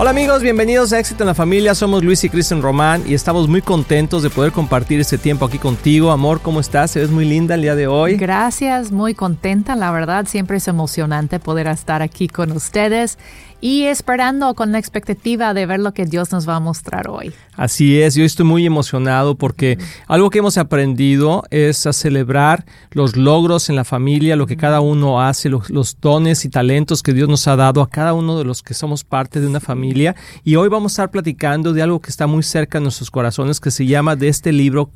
Hola amigos, bienvenidos a Éxito en la Familia. Somos Luis y Kristen Román y estamos muy contentos de poder compartir este tiempo aquí contigo. Amor, ¿cómo estás? Se ves muy linda el día de hoy. Gracias, muy contenta. La verdad, siempre es emocionante poder estar aquí con ustedes y esperando con la expectativa de ver lo que Dios nos va a mostrar hoy. Así es, yo estoy muy emocionado porque algo que hemos aprendido es a celebrar los logros en la familia, lo que cada uno hace, los, dones y talentos que Dios nos ha dado a cada uno de los que somos parte de una familia. Y hoy vamos a estar platicando de algo que está muy cerca de nuestros corazones, que se llama de este libro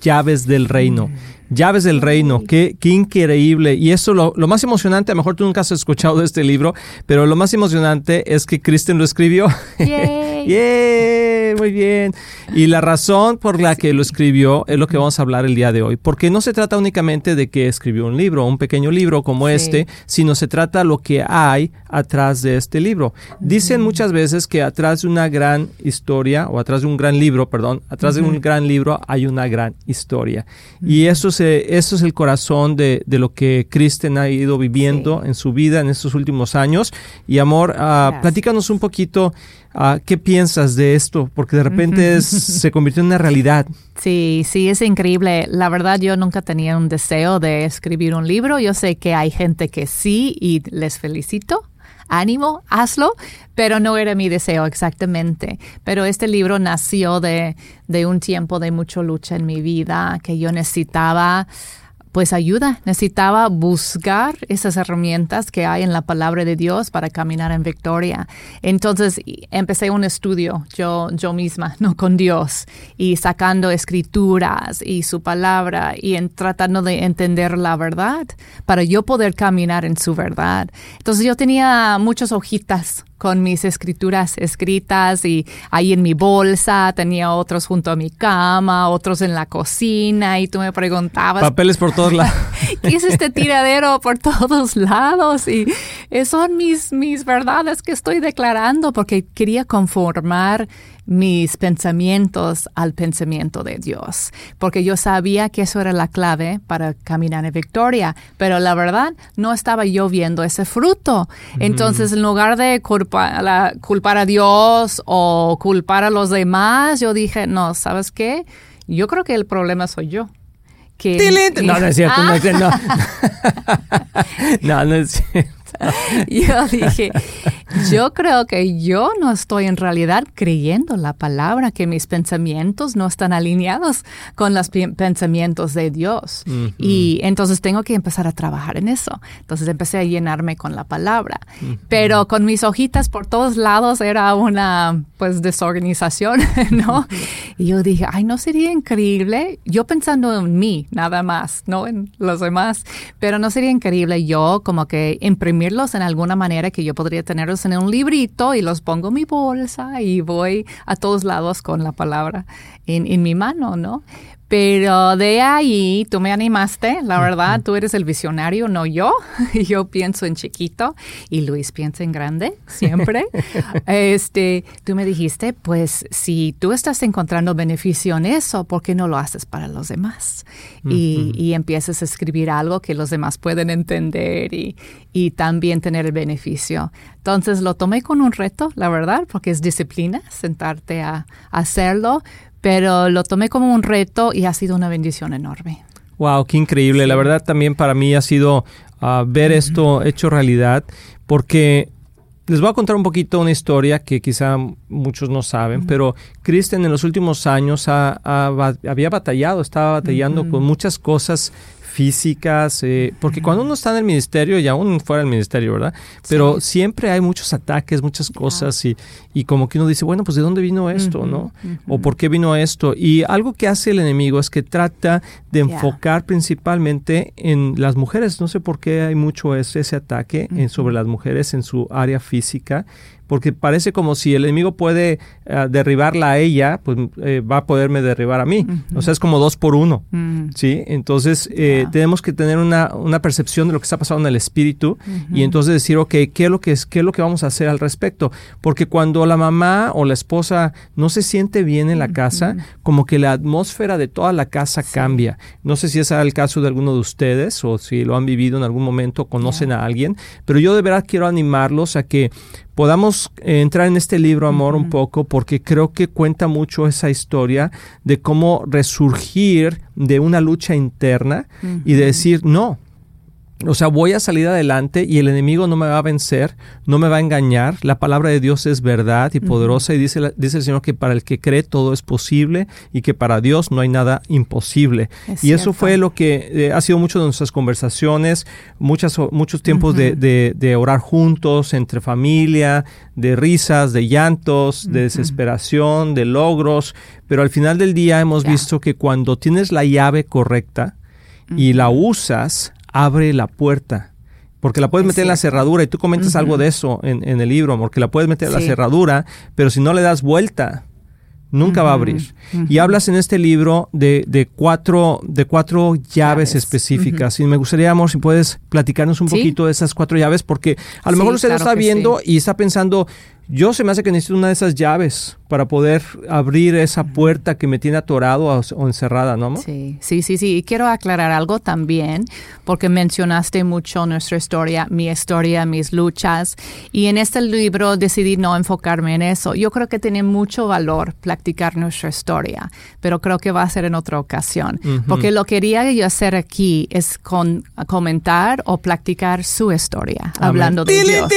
Llaves del Reino. Llaves del Reino, qué, qué increíble. Y eso lo, lo, más emocionante, a lo mejor tú nunca has escuchado de este libro, pero lo más emocionante es que Kristen lo escribió. Muy bien. Y la razón por la que lo escribió es lo que vamos a hablar el día de hoy. Porque no se trata únicamente de que escribió un libro, un pequeño libro como este, sino se trata lo que hay atrás de este libro. Dicen muchas veces que atrás de una gran historia, o atrás de un gran libro, perdón, atrás de un gran libro hay una gran historia. Y eso, eso es el corazón de, de, lo que Kristen ha ido viviendo en su vida en estos últimos años. Y amor, uh, platícanos un poquito uh, qué piensas de esto, porque de repente se convirtió en una realidad. Sí, sí, es increíble. La verdad, yo nunca tenía un deseo de escribir un libro. Yo sé que hay gente que sí y les felicito ánimo, hazlo, pero no era mi deseo exactamente. Pero este libro nació de, de un tiempo de mucha lucha en mi vida, que yo necesitaba pues ayuda. Necesitaba buscar esas herramientas que hay en la palabra de Dios para caminar en victoria. Entonces empecé un estudio yo, yo misma, no con Dios, y sacando escrituras y su palabra y en, tratando de entender la verdad para yo poder caminar en su verdad. Entonces yo tenía muchas hojitas con mis escrituras escritas y ahí en mi bolsa, tenía otros junto a mi cama, otros en la cocina y tú me preguntabas... Papeles por todos lados. ¿Qué es este tiradero por todos lados? Y son mis, mis verdades que estoy declarando porque quería conformar mis pensamientos al pensamiento de Dios, porque yo sabía que eso era la clave para caminar en victoria, pero la verdad no estaba yo viendo ese fruto. Entonces, en lugar de culpar, culpar a Dios o culpar a los demás, yo dije, no, ¿sabes qué? Yo creo que el problema soy yo. Que, no, no es cierto, no, no. no, no es cierto. yo dije, yo creo que yo no estoy en realidad creyendo la palabra, que mis pensamientos no están alineados con los pensamientos de Dios. Y entonces tengo que empezar a trabajar en eso. Entonces empecé a llenarme con la palabra. Pero con mis hojitas por todos lados era una pues desorganización, ¿no? Y yo dije, ay, no sería increíble. Yo pensando en mí, nada más, no en los demás. Pero no sería increíble yo como que imprimir en alguna manera que yo podría tenerlos en un librito y los pongo en mi bolsa y voy a todos lados con la palabra en, en mi mano, ¿no? Pero de ahí tú me animaste, la verdad, tú eres el visionario, no yo. Yo pienso en chiquito y Luis piensa en grande, siempre. este, tú me dijiste, pues si tú estás encontrando beneficio en eso, ¿por qué no lo haces para los demás? y, y, empiezas a escribir algo que los demás pueden entender y, y también tener el beneficio. Entonces lo tomé con un reto, la verdad, porque es disciplina sentarte a hacerlo, pero lo tomé como un reto y ha sido una bendición enorme. Wow, qué increíble. La verdad también para mí ha sido uh, ver esto hecho realidad, porque les voy a contar un poquito una historia que quizá muchos no saben, pero Kristen en los últimos años había batallado, estaba batallando con muchas cosas físicas, eh, porque cuando uno está en el ministerio y aún fuera del ministerio, ¿verdad? Pero siempre hay muchos ataques, muchas cosas y, y, como que uno dice, bueno, pues ¿de dónde vino esto, no? ¿O por qué vino esto? Y algo que hace el enemigo es que trata de enfocar principalmente en las mujeres. No sé por qué hay mucho ese, ese ataque en, sobre las mujeres en su área física porque parece como si el enemigo puede eh, derribarla a ella, pues eh, va a poderme derribar a mí. O sea, es como dos por uno, ¿sí? Entonces, eh, tenemos que tener una, una, percepción de lo que está pasando en el espíritu y entonces decir, ok, ¿qué es, lo que es, ¿qué es lo que vamos a hacer al respecto? Porque cuando la mamá o la esposa no se siente bien en la casa, como que la atmósfera de toda la casa cambia. No sé si es el caso de alguno de ustedes o si lo han vivido en algún momento, conocen a alguien, pero yo de verdad quiero animarlos a que podamos eh, entrar en este libro, Amor, un poco, porque creo que cuenta mucho esa historia de cómo resurgir de una lucha interna y de decir, no, o sea, voy a salir adelante y el enemigo no me va a vencer, no me va a engañar. La palabra de Dios es verdad y poderosa y dice, dice el Señor que para el que cree todo es posible y que para Dios no hay nada imposible. y eso fue lo que eh, ha sido mucho de nuestras conversaciones, muchas, muchos tiempos de, orar juntos, entre familia, de risas, de llantos, de desesperación, de logros. Pero al final del día hemos visto que cuando tienes la llave correcta y la usas, abre la puerta. Porque la puedes meter en la cerradura y tú comentas algo de eso en, en, el libro, amor, que la puedes meter en la cerradura, pero si no le das vuelta, nunca va a abrir. Y hablas en este libro de, de cuatro, de cuatro llaves, específicas. Y me gustaría, amor, si puedes platicarnos un poquito de esas cuatro llaves, porque a lo mejor usted está viendo y está pensando, yo se me hace que necesito una de esas llaves para poder abrir esa puerta que me tiene atorado o, encerrada, ¿no? Sí, sí, sí, sí. Y quiero aclarar algo también, porque mencionaste mucho nuestra historia, mi historia, mis luchas. Y en este libro decidí no enfocarme en eso. Yo creo que tiene mucho valor practicar nuestra historia, pero creo que va a ser en otra ocasión. Porque lo que quería yo hacer aquí es con, comentar o practicar su historia, hablando de Dios.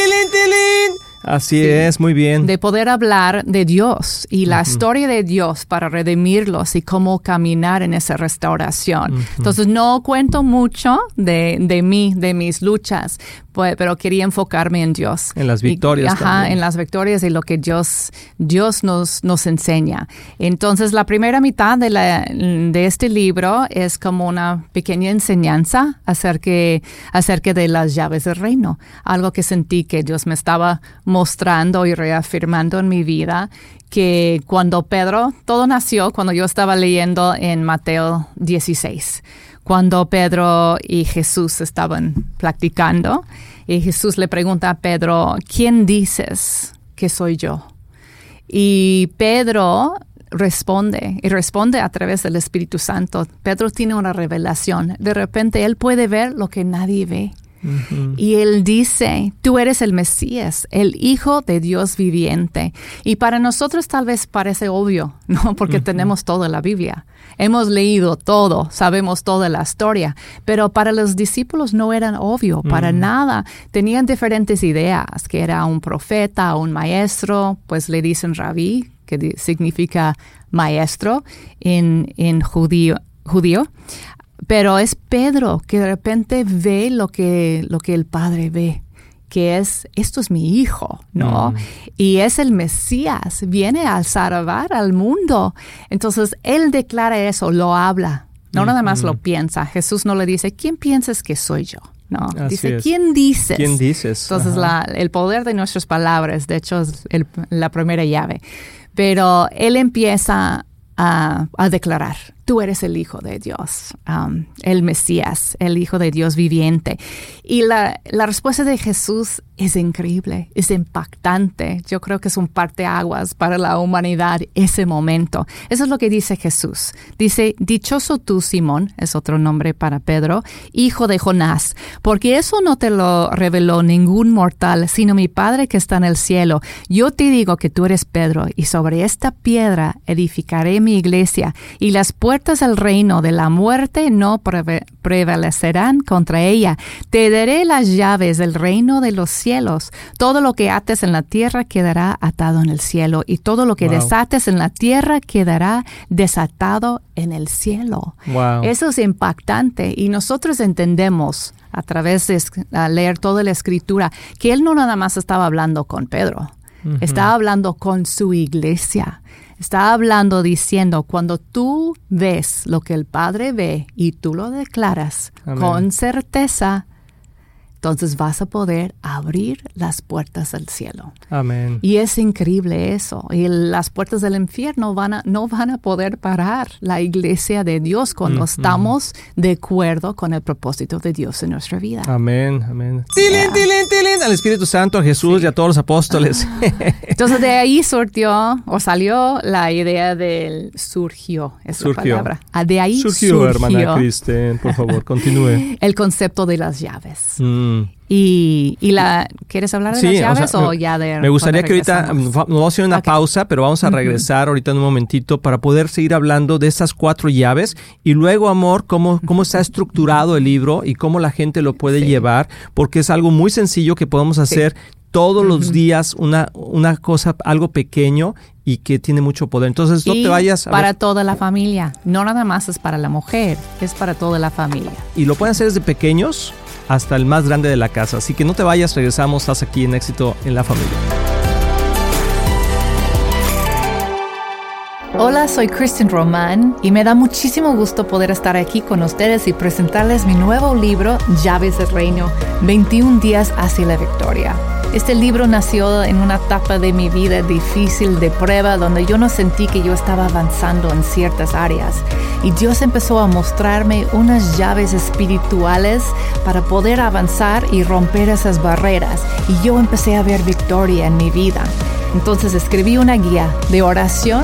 Así es, muy bien. De poder hablar de Dios y la historia de Dios para redimirlos y cómo caminar en esa restauración. Entonces, no cuento mucho de, de mí, de mis luchas, pues, pero quería enfocarme en Dios. En las victorias. ajá, en las victorias y lo que Dios, Dios nos, nos enseña. Entonces, la primera mitad de, la, de este libro es como una pequeña enseñanza acerca, acerca de las llaves del reino, algo que sentí que Dios me estaba mostrando y reafirmando en mi vida que cuando Pedro, todo nació cuando yo estaba leyendo en Mateo 16, cuando Pedro y Jesús estaban practicando y Jesús le pregunta a Pedro, ¿quién dices que soy yo? Y Pedro responde y responde a través del Espíritu Santo. Pedro tiene una revelación. De repente él puede ver lo que nadie ve. Y él dice, tú eres el Mesías, el Hijo de Dios viviente. Y para nosotros tal vez parece obvio, ¿no? Porque tenemos toda la Biblia. Hemos leído todo, sabemos toda la historia, pero para los discípulos no era obvio, para nada. Tenían diferentes ideas, que era un profeta, un maestro, pues le dicen rabí, que significa maestro en, en judío, judío. Pero es Pedro que de repente ve lo que, lo que el Padre ve que es, esto es mi hijo, ¿no? Mm. Y es el Mesías, viene a salvar al mundo. Entonces, él declara eso, lo habla, no nada más lo mm. piensa. Jesús no le dice, ¿quién piensas que soy yo? No, dice, ¿quién dices? ¿Quién dices? Entonces, el poder de nuestras palabras, de hecho, es la primera llave. Pero él empieza a, a declarar, tú eres el Hijo de Dios, um, el Mesías, el Hijo de Dios viviente. Y la, la, respuesta de Jesús es increíble, es impactante. Yo creo que es un parteaguas para la humanidad ese momento. Eso es lo que dice Jesús. Dice, dichoso tú, Simón, es otro nombre para Pedro, hijo de Jonás, porque eso no te lo reveló ningún mortal, sino mi Padre que está en el cielo. Yo te digo que tú eres Pedro, y sobre esta piedra edificaré mi iglesia, y las puertas el reino de la muerte no prevalecerán contra ella. Te daré las llaves del reino de los cielos. Todo lo que ates en la tierra quedará atado en el cielo y todo lo que desates en la tierra quedará desatado en el cielo. Eso es impactante y nosotros entendemos a través de leer toda la escritura que él no nada más estaba hablando con Pedro, estaba hablando con su iglesia. Está hablando diciendo, cuando tú ves lo que el Padre ve y tú lo declaras con certeza, entonces vas a poder abrir las puertas del cielo. Amén. Y es increíble eso. Y las puertas del infierno van a, no van a poder parar la iglesia de Dios cuando estamos de acuerdo con el propósito de Dios en nuestra vida. Amén, amén. Tilín, tilín, tilín, al Espíritu Santo, a Jesús y a todos los apóstoles. Entonces de ahí surgió o salió la idea del surgió, es Surgió. la palabra. Ah, De ahí surgió, surgió, hermana Kristen, por favor, continúe. el concepto de las llaves. Mm. Y, y la, ¿quieres hablar de Sí, las o llaves sea, o, ya de Me gustaría que ahorita nos vamos a hacer una pausa, pero vamos a regresar ahorita en un momentito para poder seguir hablando de estas cuatro llaves y luego, amor, cómo, cómo está estructurado el libro y cómo la gente lo puede Sí. llevar, porque es algo muy sencillo que podemos hacer todos los días, una, una cosa, algo pequeño y que tiene mucho poder. Entonces, no Y te vayas a para ver- toda la familia. No nada más es para la mujer, es para toda la familia. y lo pueden hacer desde pequeños hasta el más grande de la casa. Así que no te vayas, regresamos, estás aquí en Éxito en la Familia. Hola, soy Kristen Román y me da muchísimo gusto poder estar aquí con ustedes y presentarles mi nuevo libro, Llaves del Reino, 21 días hacia la victoria. Este libro nació en una etapa de mi vida difícil de prueba donde yo no sentí que yo estaba avanzando en ciertas áreas y Dios empezó a mostrarme unas llaves espirituales para poder avanzar y romper esas barreras y yo empecé a ver victoria en mi vida. Entonces escribí una guía de oración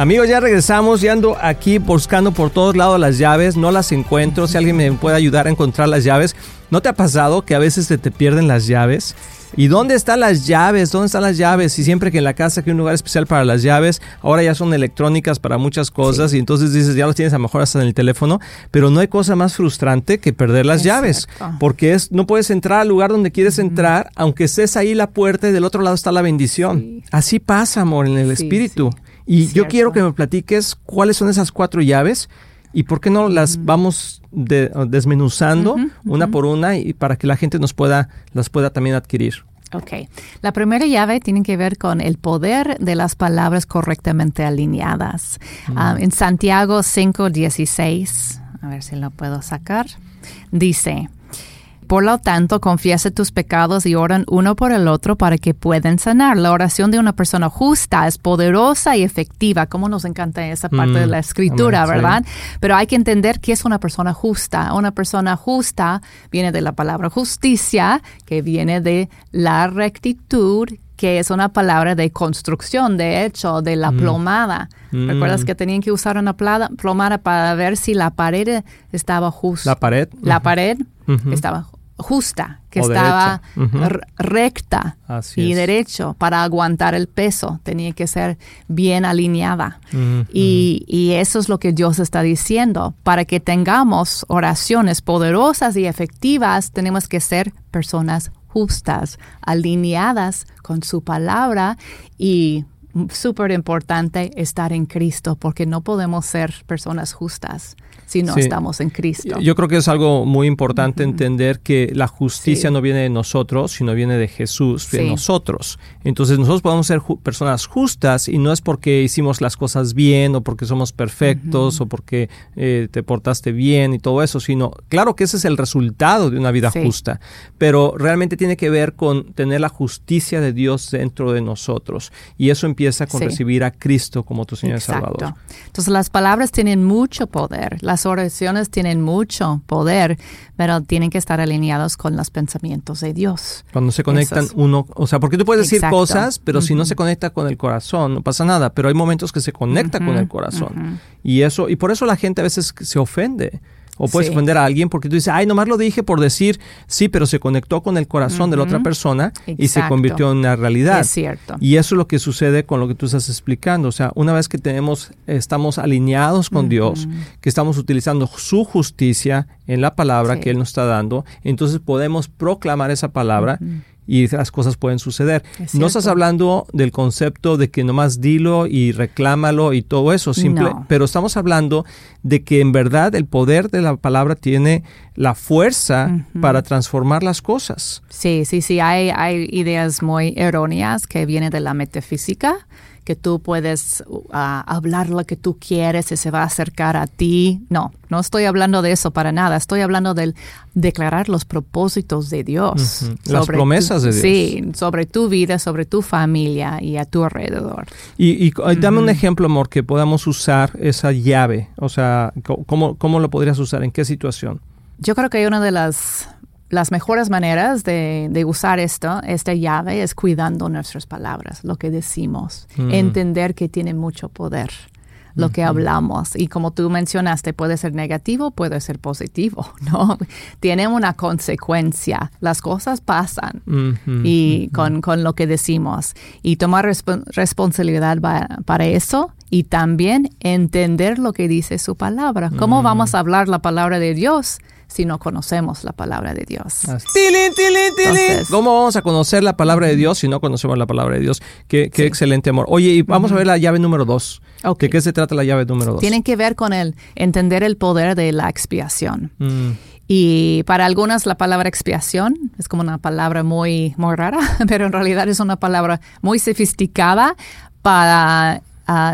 Amigos, ya regresamos, ya ando aquí buscando por todos lados las llaves, no las encuentro, si alguien me puede ayudar a encontrar las llaves. ¿No te ha pasado que a veces se te pierden las llaves? ¿Y dónde están las llaves? ¿Dónde están las llaves? Y siempre que en la casa que hay un lugar especial para las llaves, ahora ya son electrónicas para muchas cosas y entonces dices, ya los tienes a lo mejor hasta en el teléfono, pero no hay cosa más frustrante que perder las llaves, porque es no puedes entrar al lugar donde quieres entrar, aunque estés ahí la puerta y del otro lado está la bendición. Sí. Así pasa, amor, en el Sí, espíritu. Y yo quiero que me platiques cuáles son esas cuatro llaves y por qué no las vamos de- desmenuzando una por una y para que la gente nos pueda las pueda también adquirir. Ok. La primera llave tiene que ver con el poder de las palabras correctamente alineadas. Ah, en Santiago 5:16, a ver si lo puedo sacar, dice, por lo tanto, confiesa tus pecados y oran uno por el otro para que puedan sanar. La oración de una persona justa es poderosa y efectiva. Como nos encanta esa parte Mm, de la escritura, amén, sí. ¿verdad? Pero hay que entender qué es una persona justa. Una persona justa viene de la palabra justicia, que viene de la rectitud, que es una palabra de construcción, de hecho, de la plomada. Mm. ¿Recuerdas que tenían que usar una plada- plomada para ver si la pared estaba justa? La pared. La pared estaba justa, que O estaba recta Así y es. derecho para aguantar el peso. Tenía que ser bien alineada. Y, y eso es lo que Dios está diciendo. Para que tengamos oraciones poderosas y efectivas, tenemos que ser personas justas, alineadas con su palabra y súper importante estar en Cristo, porque no podemos ser personas justas si no Sí. estamos en Cristo. Yo creo que es algo muy importante entender que la justicia Sí. no viene de nosotros, sino viene de Jesús, de nosotros. Entonces nosotros podemos ser ju- personas justas y no es porque hicimos las cosas bien o porque somos perfectos o porque eh, te portaste bien y todo eso, sino claro que ese es el resultado de una vida justa, pero realmente tiene que ver con tener la justicia de Dios dentro de nosotros y eso empieza con Sí. recibir a Cristo como tu Señor y Exacto. Salvador. Entonces las palabras tienen mucho poder, las oraciones tienen mucho poder, pero tienen que estar alineados con los pensamientos de Dios. Cuando se conectan uno, o sea, porque tú puedes decir Exacto. cosas, pero si no se conecta con el corazón, no pasa nada, pero hay momentos que se conecta con Ujú, el corazón. ujú. Y eso y por eso la gente a veces se ofende. O puedes Sí. ofender a alguien porque tú dices, ay, nomás lo dije por decir, sí, pero se conectó con el corazón de la otra persona y se convirtió en una realidad. Es cierto. Y eso es lo que sucede con lo que tú estás explicando. O sea, una vez que tenemos, estamos alineados con Dios, que estamos utilizando su justicia en la palabra Sí. que Él nos está dando, entonces podemos proclamar esa palabra y las cosas pueden suceder. Es No estás hablando del concepto de que nomás dilo y reclámalo y todo eso, simple, No. pero estamos hablando de que en verdad el poder de la palabra tiene la fuerza para transformar las cosas. Sí, sí, sí, hay, hay ideas muy erróneas que vienen de la metafísica, que tú puedes uh, hablar lo que tú quieres y se va a acercar a ti. No, no estoy hablando de eso para nada, estoy hablando del declarar los propósitos de Dios. Las promesas tu- de Dios. Sí, sobre tu vida, sobre tu familia y a tu alrededor. Y, y, dame un ejemplo, amor, que podamos usar esa llave. O sea, ¿cómo, ¿cómo lo podrías usar? ¿En qué situación? Yo creo que una de las, las mejores maneras de, de usar esto, esta llave, es cuidando nuestras palabras, lo que decimos, Mm. entender que tiene mucho poder lo que hablamos. Y como tú mencionaste, puede ser negativo, puede ser positivo, ¿no? Tiene una consecuencia. Las cosas pasan y con, con lo que decimos. Y tomar respo- responsabilidad pa- para eso y también entender lo que dice su palabra. ¿Cómo vamos a hablar la palabra de Dios si no conocemos la palabra de Dios? Tilín, tilín, tilín. Entonces- ¿Cómo vamos a conocer la palabra de Dios si no conocemos la palabra de Dios? Qué, qué Sí. excelente amor. Oye, y vamos a ver la llave número dos. Ok. ¿De qué se trata la llave número dos? Tienen que ver con el entender el poder de la expiación. Mm, Y para algunas la palabra expiación es como una palabra muy, muy rara, pero en realidad es una palabra muy sofisticada para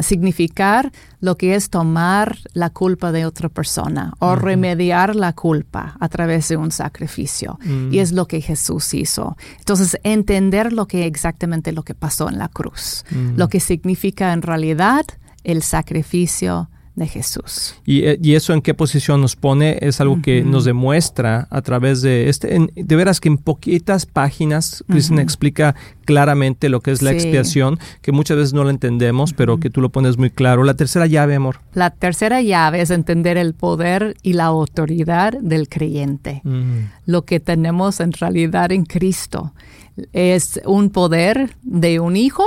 significar lo que es tomar la culpa de otra persona o remediar la culpa a través de un sacrificio. Y es lo que Jesús hizo. Entonces, entender lo que exactamente lo que pasó en la cruz, lo que significa en realidad el sacrificio de Jesús. Y, eh, y eso en qué posición nos pone es algo que nos demuestra a través de este. en- de veras que en poquitas páginas Kristen explica claramente lo que es la Sí. expiación, que muchas veces no lo entendemos, pero que tú lo pones muy claro. La tercera llave, amor. La tercera llave es entender el poder y la autoridad del creyente. Lo que tenemos en realidad en Cristo es un poder de un hijo,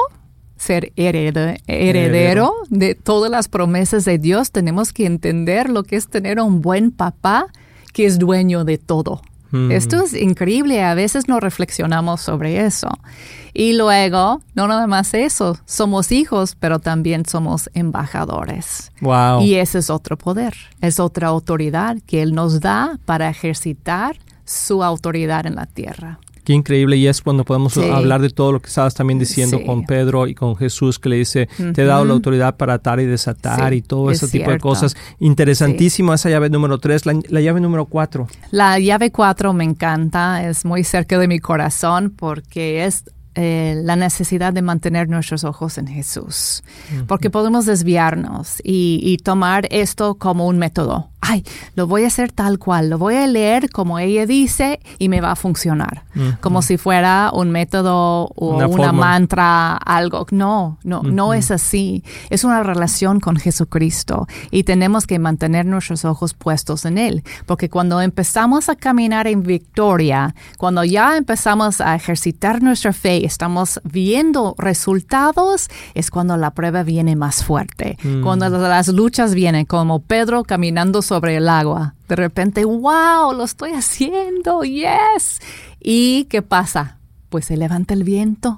ser herede- heredero de todas las promesas de Dios. Tenemos que entender lo que es tener un buen papá que es dueño de todo. Mm. Esto es increíble, a veces no reflexionamos sobre eso. Y luego, no nada más eso, somos hijos, pero también somos embajadores. Wow. Y ese es otro poder, es otra autoridad que Él nos da para ejercitar su autoridad en la tierra. Qué increíble y es cuando podemos Sí. hablar de todo lo que estabas también diciendo Sí. con Pedro y con Jesús que le dice, te he dado la autoridad para atar y desatar Sí, y todo es ese tipo de cosas. Interesantísimo esa llave número tres, la, la llave número cuatro. La llave 4 me encanta, es muy cerca de mi corazón porque es eh, la necesidad de mantener nuestros ojos en Jesús. Porque podemos desviarnos y, y tomar esto como un método. Ay, lo voy a hacer tal cual, lo voy a leer como ella dice y me va a funcionar. Como si fuera un método o Una mantra, algo. No, no, no es así. Es una relación con Jesucristo y tenemos que mantener nuestros ojos puestos en Él. Porque cuando empezamos a caminar en victoria, cuando ya empezamos a ejercitar nuestra fe, estamos viendo resultados, es cuando la prueba viene más fuerte. Cuando las luchas vienen, como Pedro caminando sobre el agua. De repente, wow, lo estoy haciendo, yes. ¿Y qué pasa? Pues se levanta el viento,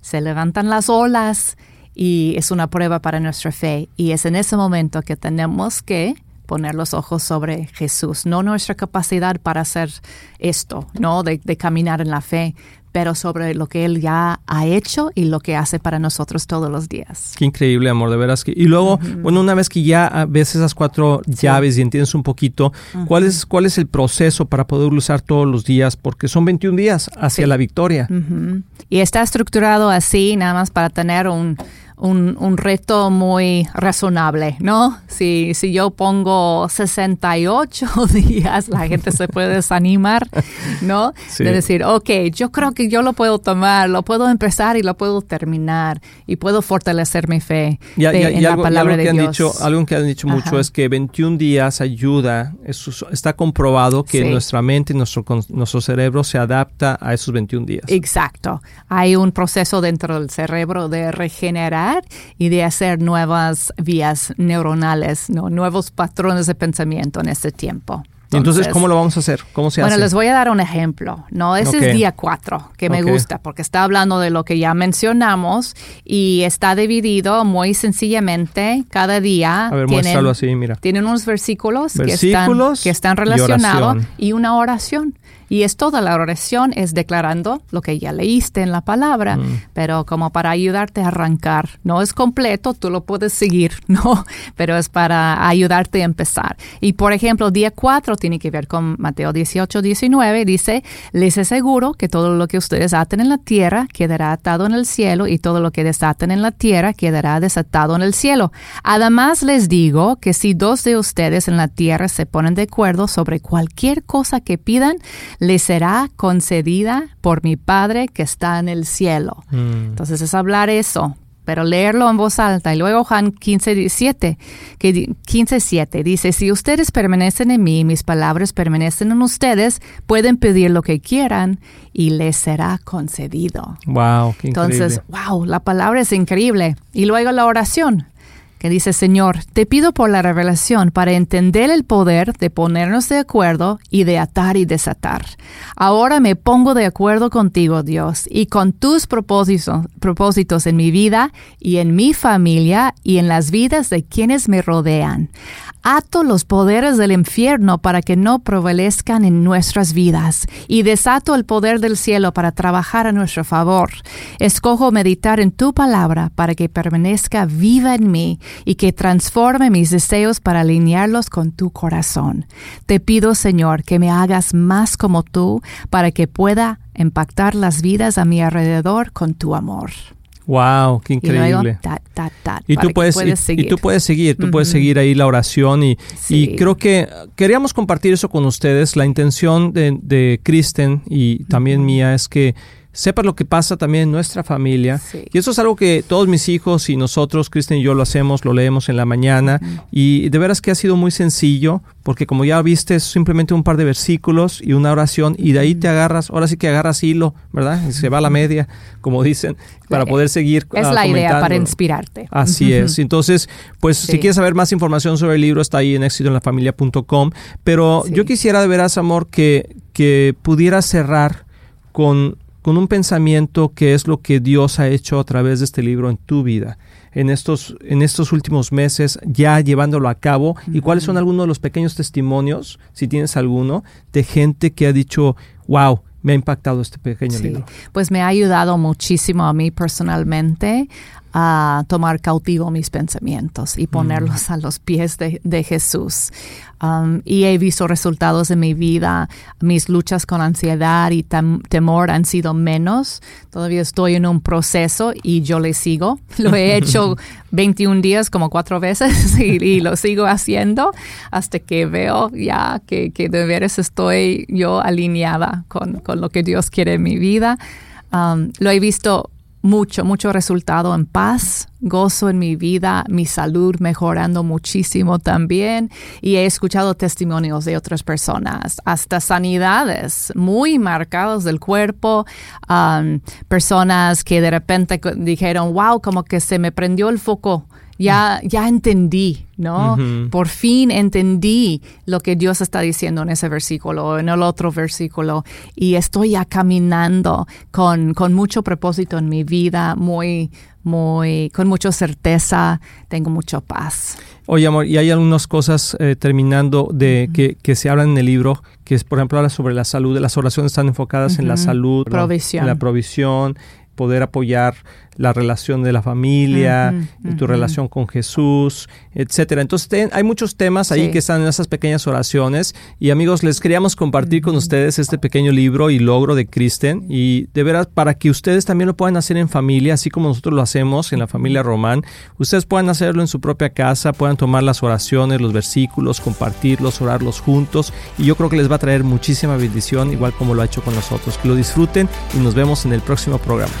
se levantan las olas y es una prueba para nuestra fe. Y es en ese momento que tenemos que poner los ojos sobre Jesús, no nuestra capacidad para hacer esto, no de, de caminar en la fe, pero sobre lo que Él ya ha hecho y lo que hace para nosotros todos los días. Qué increíble, amor, de veras. Que, y luego, bueno, una vez que ya ves esas cuatro llaves y entiendes un poquito, ¿cuál, es, ¿cuál es el proceso para poder usar todos los días? Porque son 21 días hacia Sí. la victoria. Y está estructurado así, nada más para tener un, un, un, reto muy razonable, ¿no? Si, si yo pongo 68 días, la gente se puede desanimar, ¿no? De decir, ok, yo creo que yo lo puedo tomar, lo puedo empezar y lo puedo terminar y puedo fortalecer mi fe en la palabra de Dios. Dicho, algo que han dicho mucho es que 21 días ayuda, está comprobado que nuestra mente y nuestro, nuestro cerebro se adapta a esos 21 días. Exacto. Hay un proceso dentro del cerebro de regenerar y de hacer nuevas vías neuronales, ¿no? nuevos patrones de pensamiento en este tiempo. Entonces, ¿cómo lo vamos a hacer? ¿Cómo se bueno, les voy a dar un ejemplo. No, ese es día 4, que me gusta, porque está hablando de lo que ya mencionamos y está dividido muy sencillamente cada día. A ver, tienen, así, mira. Tienen unos versículos, que, están, que están relacionados y una oración. Y es toda la oración, es declarando lo que ya leíste en la palabra, mm. pero como para ayudarte a arrancar. No es completo, tú lo puedes seguir, ¿no? Pero es para ayudarte a empezar. Y por ejemplo, día 4 tiene que ver con Mateo 18, 19, dice, les aseguro que todo lo que ustedes aten en la tierra quedará atado en el cielo y todo lo que desaten en la tierra quedará desatado en el cielo. Además les digo que si dos de ustedes en la tierra se ponen de acuerdo sobre cualquier cosa que pidan, le será concedida por mi Padre que está en el cielo. Mm. Entonces es hablar eso, pero leerlo en voz alta. Y luego Juan 15, 17, que 15, 7 dice, si ustedes permanecen en mí, mis palabras permanecen en ustedes, pueden pedir lo que quieran y les será concedido. Wow, qué Entonces, wow, la palabra es increíble. Y luego la oración que dice, Señor, te pido por la revelación para entender el poder de ponernos de acuerdo y de atar y desatar. Ahora me pongo de acuerdo contigo, Dios, y con tus propósitos, propósitos en mi vida y en mi familia y en las vidas de quienes me rodean. Ato los poderes del infierno para que no prevalezcan en nuestras vidas y desato el poder del cielo para trabajar a nuestro favor. Escojo meditar en tu palabra para que permanezca viva en mí y que transforme mis deseos para alinearlos con tu corazón. Te pido, Señor, que me hagas más como tú para que pueda impactar las vidas a mi alrededor con tu amor. Wow, qué increíble. Y, tú puedes, seguir. y, tú puedes seguir, tú puedes seguir ahí la oración y, y, creo que queríamos compartir eso con ustedes. La intención de, de Kristen y también mía es que sepa lo que pasa también en nuestra familia. Y eso es algo que todos mis hijos y nosotros, Kristen y yo, lo hacemos, lo leemos en la mañana. Y de veras que ha sido muy sencillo, porque como ya viste, es simplemente un par de versículos y una oración, y de ahí te agarras, ahora sí que agarras hilo, ¿verdad? Y se va a la media, como dicen, para poder seguir. Es la idea para inspirarte. Así es. Entonces, pues si quieres saber más información sobre el libro, está ahí en éxitoenlafamilia.com. Pero yo quisiera de veras, amor, que, que pudieras cerrar con con un pensamiento que es lo que Dios ha hecho a través de este libro en tu vida, en estos, en estos últimos meses, ya llevándolo a cabo, y cuáles son algunos de los pequeños testimonios, si tienes alguno, de gente que ha dicho, wow, me ha impactado este pequeño libro. Pues me ha ayudado muchísimo a mí personalmente a tomar cautivo mis pensamientos y ponerlos mm. a los pies de, Jesús. Um, y he visto resultados en mi vida. Mis luchas con ansiedad y temor han sido menos. Todavía estoy en un proceso y yo le sigo. Lo he hecho 21 días como cuatro veces y, lo sigo haciendo hasta que veo ya que, que de veras estoy yo alineada con, con lo que Dios quiere en mi vida. Um, lo he visto mucho, mucho resultado en paz, gozo en mi vida, mi salud mejorando muchísimo también. Y he escuchado testimonios de otras personas, hasta sanidades muy marcadas del cuerpo, um, personas que de repente dijeron, wow, como que se me prendió el foco ya, ya entendí, ¿no? Por fin entendí lo que Dios está diciendo en ese versículo, en el otro versículo, y estoy ya caminando con, con mucho propósito en mi vida, muy, muy, con mucha certeza, tengo mucha paz. Oye, amor, y hay algunas cosas eh, terminando de que, que, se hablan en el libro, que es, por ejemplo, habla sobre la salud, las oraciones están enfocadas en la salud, provisión. en la provisión, poder apoyar la relación de la familia, tu relación con Jesús, etcétera. Entonces hay muchos temas ahí que están en esas pequeñas oraciones y amigos les queríamos compartir con ustedes este pequeño libro y logro de Kristen y de veras para que ustedes también lo puedan hacer en familia, así como nosotros lo hacemos en la familia Román. Ustedes puedan hacerlo en su propia casa, puedan tomar las oraciones, los versículos, compartirlos, orarlos juntos y yo creo que les va a traer muchísima bendición igual como lo ha hecho con nosotros. Que lo disfruten y nos vemos en el próximo programa.